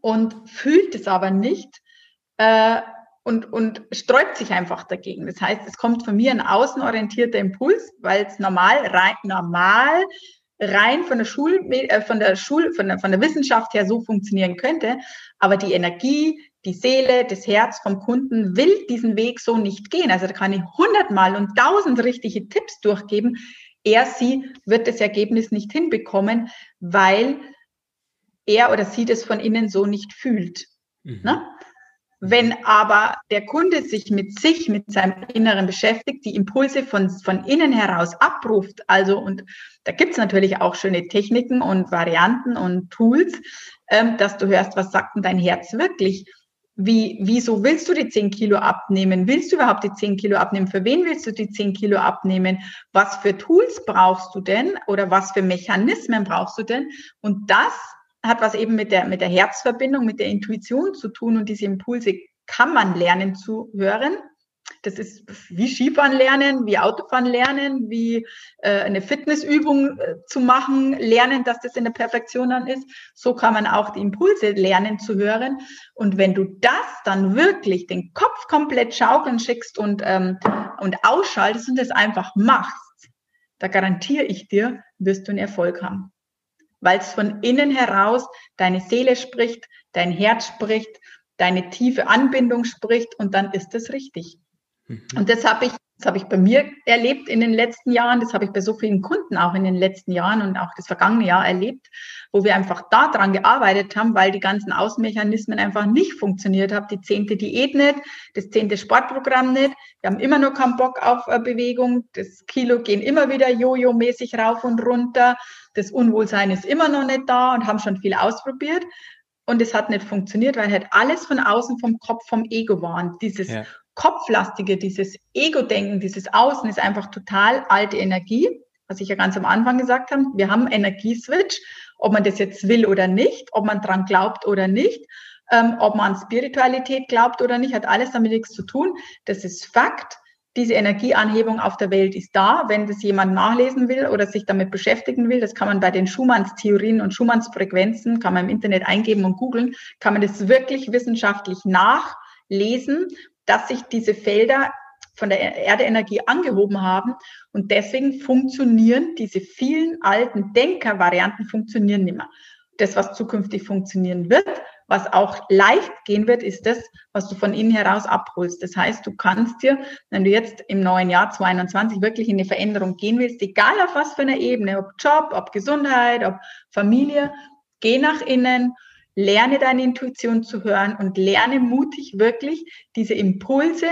[SPEAKER 2] und fühlt es aber nicht äh, und, und sträubt sich einfach dagegen. Das heißt, es kommt von mir ein außenorientierter Impuls, weil es normal, rein, normal rein von der Schul, äh, von der Schul, von der, von der Wissenschaft her so funktionieren könnte. Aber die Energie, die Seele, das Herz vom Kunden will diesen Weg so nicht gehen. Also da kann ich hundertmal und tausend richtige Tipps durchgeben. Er, sie wird das Ergebnis nicht hinbekommen, weil er oder sie das von innen so nicht fühlt. Mhm. Ne? Wenn aber der Kunde sich mit sich, mit seinem Inneren beschäftigt, die Impulse von, von innen heraus abruft, also und da gibt es natürlich auch schöne Techniken und Varianten und Tools, ähm, dass du hörst, was sagt denn dein Herz wirklich? Wie, wieso willst du die 10 Kilo abnehmen? Willst du überhaupt die 10 Kilo abnehmen? Für wen willst du die 10 Kilo abnehmen? Was für Tools brauchst du denn? Oder was für Mechanismen brauchst du denn? Und das hat was eben mit der, mit der Herzverbindung, mit der Intuition zu tun und diese Impulse kann man lernen zu hören. Das ist wie Skifahren lernen, wie Autofahren lernen, wie äh, eine Fitnessübung äh, zu machen, lernen, dass das in der Perfektion dann ist. So kann man auch die Impulse lernen zu hören. Und wenn du das dann wirklich den Kopf komplett schaukeln schickst und, ähm, und ausschaltest und das einfach machst, da garantiere ich dir, wirst du einen Erfolg haben weil es von innen heraus deine Seele spricht, dein Herz spricht, deine tiefe Anbindung spricht und dann ist es richtig. Mhm. Und das habe ich, das habe ich bei mir erlebt in den letzten Jahren, das habe ich bei so vielen Kunden auch in den letzten Jahren und auch das vergangene Jahr erlebt, wo wir einfach daran gearbeitet haben, weil die ganzen Außenmechanismen einfach nicht funktioniert haben. Die zehnte Diät nicht, das zehnte Sportprogramm nicht. Wir haben immer noch keinen Bock auf äh, Bewegung. Das Kilo gehen immer wieder jojo-mäßig rauf und runter das Unwohlsein ist immer noch nicht da und haben schon viel ausprobiert. Und es hat nicht funktioniert, weil halt alles von außen vom Kopf, vom Ego war. dieses ja. Kopflastige, dieses Ego-Denken, dieses Außen ist einfach total alte Energie, was ich ja ganz am Anfang gesagt habe. Wir haben Energieswitch, ob man das jetzt will oder nicht, ob man dran glaubt oder nicht, ähm, ob man an Spiritualität glaubt oder nicht, hat alles damit nichts zu tun. Das ist Fakt diese Energieanhebung auf der Welt ist da. Wenn das jemand nachlesen will oder sich damit beschäftigen will, das kann man bei den Schumanns Theorien und Schumanns Frequenzen, kann man im Internet eingeben und googeln, kann man das wirklich wissenschaftlich nachlesen, dass sich diese Felder von der Erdeenergie angehoben haben und deswegen funktionieren diese vielen alten Denkervarianten funktionieren nicht mehr. Das, was zukünftig funktionieren wird, was auch leicht gehen wird, ist das, was du von innen heraus abholst. Das heißt, du kannst dir, wenn du jetzt im neuen Jahr 2021 wirklich in die Veränderung gehen willst, egal auf was für einer Ebene, ob Job, ob Gesundheit, ob Familie, geh nach innen, lerne deine Intuition zu hören und lerne mutig wirklich diese Impulse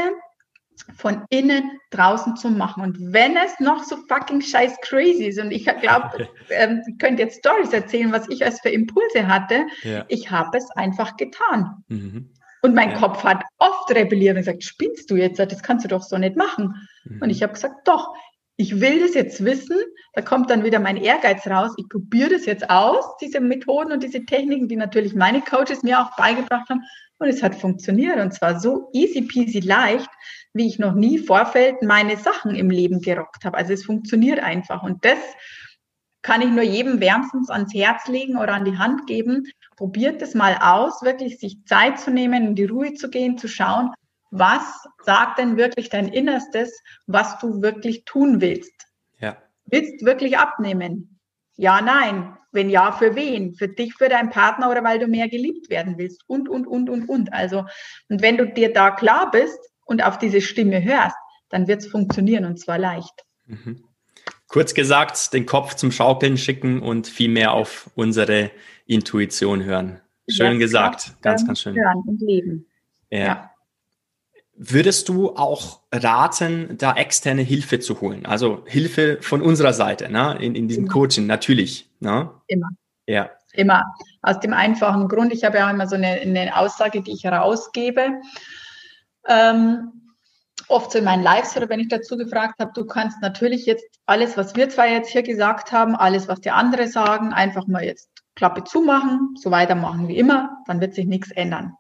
[SPEAKER 2] von innen draußen zu machen. Und wenn es noch so fucking scheiß crazy ist, und ich glaube, ähm, ich könnte jetzt Stories erzählen, was ich als für Impulse hatte, ja. ich habe es einfach getan. Mhm. Und mein ja. Kopf hat oft rebelliert und gesagt, spinnst du jetzt? Das kannst du doch so nicht machen. Mhm. Und ich habe gesagt, doch, ich will das jetzt wissen. Da kommt dann wieder mein Ehrgeiz raus. Ich probiere das jetzt aus, diese Methoden und diese Techniken, die natürlich meine Coaches mir auch beigebracht haben. Und es hat funktioniert. Und zwar so easy peasy leicht, wie ich noch nie Vorfeld meine Sachen im Leben gerockt habe. Also es funktioniert einfach. Und das kann ich nur jedem wärmstens ans Herz legen oder an die Hand geben. Probiert es mal aus, wirklich sich Zeit zu nehmen, in die Ruhe zu gehen, zu schauen, was sagt denn wirklich dein Innerstes, was du wirklich tun willst. Ja. Willst wirklich abnehmen? Ja, nein. Wenn ja, für wen? Für dich, für deinen Partner oder weil du mehr geliebt werden willst? Und, und, und, und, und. Also, und wenn du dir da klar bist und auf diese Stimme hörst, dann wird es funktionieren und zwar leicht. Mhm.
[SPEAKER 1] Kurz gesagt, den Kopf zum Schaukeln schicken und viel mehr auf unsere Intuition hören. Schön gesagt, ganz, ganz schön.
[SPEAKER 2] Hören und leben.
[SPEAKER 1] ja. ja. Würdest du auch raten, da externe Hilfe zu holen? Also Hilfe von unserer Seite, ne? in, in diesem immer. Coaching, natürlich. Ne?
[SPEAKER 2] Immer. Ja. Immer. Aus dem einfachen Grund, ich habe ja auch immer so eine, eine Aussage, die ich herausgebe. Ähm, oft so in meinen Lives oder wenn ich dazu gefragt habe, du kannst natürlich jetzt alles, was wir zwei jetzt hier gesagt haben, alles, was die andere sagen, einfach mal jetzt Klappe zumachen, so weitermachen wie immer, dann wird sich nichts ändern.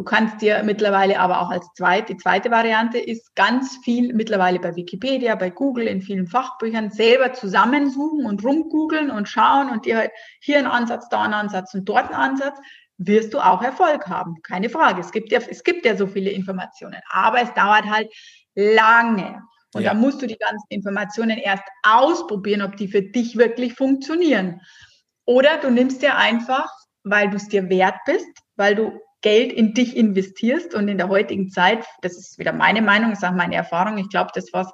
[SPEAKER 2] Du kannst dir mittlerweile aber auch als zweite, die zweite Variante ist ganz viel mittlerweile bei Wikipedia, bei Google, in vielen Fachbüchern selber zusammensuchen und rumgoogeln und schauen und dir halt hier einen Ansatz, da einen Ansatz und dort einen Ansatz, wirst du auch Erfolg haben. Keine Frage. Es gibt ja, es gibt ja so viele Informationen, aber es dauert halt lange. Und ja. da musst du die ganzen Informationen erst ausprobieren, ob die für dich wirklich funktionieren. Oder du nimmst dir einfach, weil du es dir wert bist, weil du Geld in dich investierst und in der heutigen Zeit, das ist wieder meine Meinung, ist auch meine Erfahrung, ich glaube, das was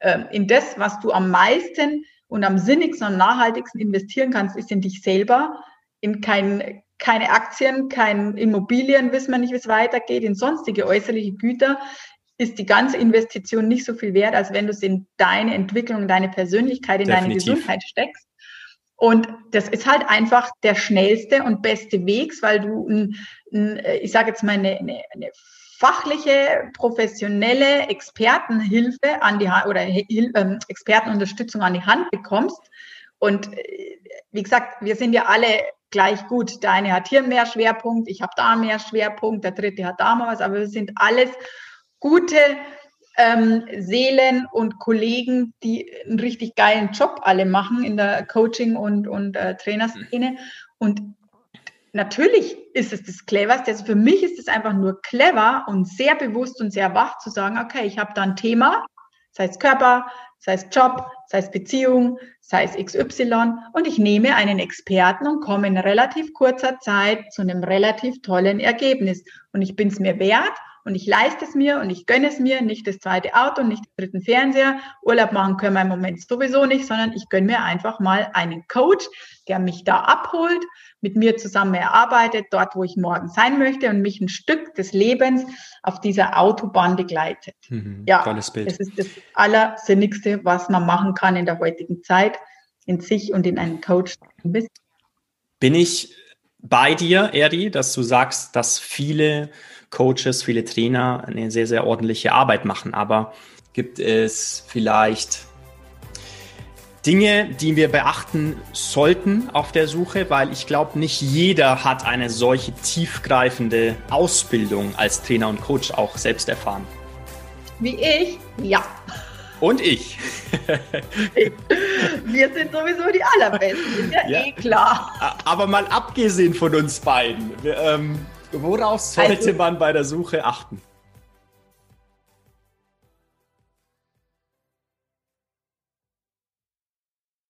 [SPEAKER 2] äh, in das, was du am meisten und am sinnigsten und nachhaltigsten investieren kannst, ist in dich selber, in kein, keine Aktien, kein Immobilien, wissen wir nicht, wie es weitergeht, in sonstige äußerliche Güter, ist die ganze Investition nicht so viel wert, als wenn du es in deine Entwicklung, deine Persönlichkeit, in Definitiv. deine Gesundheit steckst. Und das ist halt einfach der schnellste und beste Weg, weil du, ein, ein, ich sage jetzt mal, eine, eine, eine fachliche, professionelle Expertenhilfe an die Hand oder ähm, Expertenunterstützung an die Hand bekommst. Und äh, wie gesagt, wir sind ja alle gleich gut. Der eine hat hier mehr Schwerpunkt, ich habe da mehr Schwerpunkt, der dritte hat da mal was, aber wir sind alles gute ähm, Seelen und Kollegen, die einen richtig geilen Job alle machen in der Coaching- und, und äh, Trainerszene. Und natürlich ist es das Cleverste. Also für mich ist es einfach nur clever und sehr bewusst und sehr wach zu sagen, okay, ich habe da ein Thema, sei es Körper, sei es Job, sei es Beziehung, sei es XY und ich nehme einen Experten und komme in relativ kurzer Zeit zu einem relativ tollen Ergebnis. Und ich bin es mir wert und ich leiste es mir und ich gönne es mir, nicht das zweite Auto, nicht den dritten Fernseher. Urlaub machen können wir im Moment sowieso nicht, sondern ich gönne mir einfach mal einen Coach, der mich da abholt, mit mir zusammen erarbeitet, dort, wo ich morgen sein möchte und mich ein Stück des Lebens auf dieser Autobahn begleitet. Mhm, ja, das ist das Allersinnigste, was man machen kann in der heutigen Zeit, in sich und in einen Coach.
[SPEAKER 1] Bin ich bei dir, Eri, dass du sagst, dass viele Coaches, viele Trainer eine sehr, sehr ordentliche Arbeit machen. Aber gibt es vielleicht Dinge, die wir beachten sollten auf der Suche, weil ich glaube, nicht jeder hat eine solche tiefgreifende Ausbildung als Trainer und Coach auch selbst erfahren.
[SPEAKER 2] Wie ich? Ja.
[SPEAKER 1] Und ich.
[SPEAKER 2] wir sind sowieso die Allerbesten, ist ja, ja, eh klar.
[SPEAKER 1] Aber mal abgesehen von uns beiden, wir, ähm, Worauf sollte man bei der Suche achten?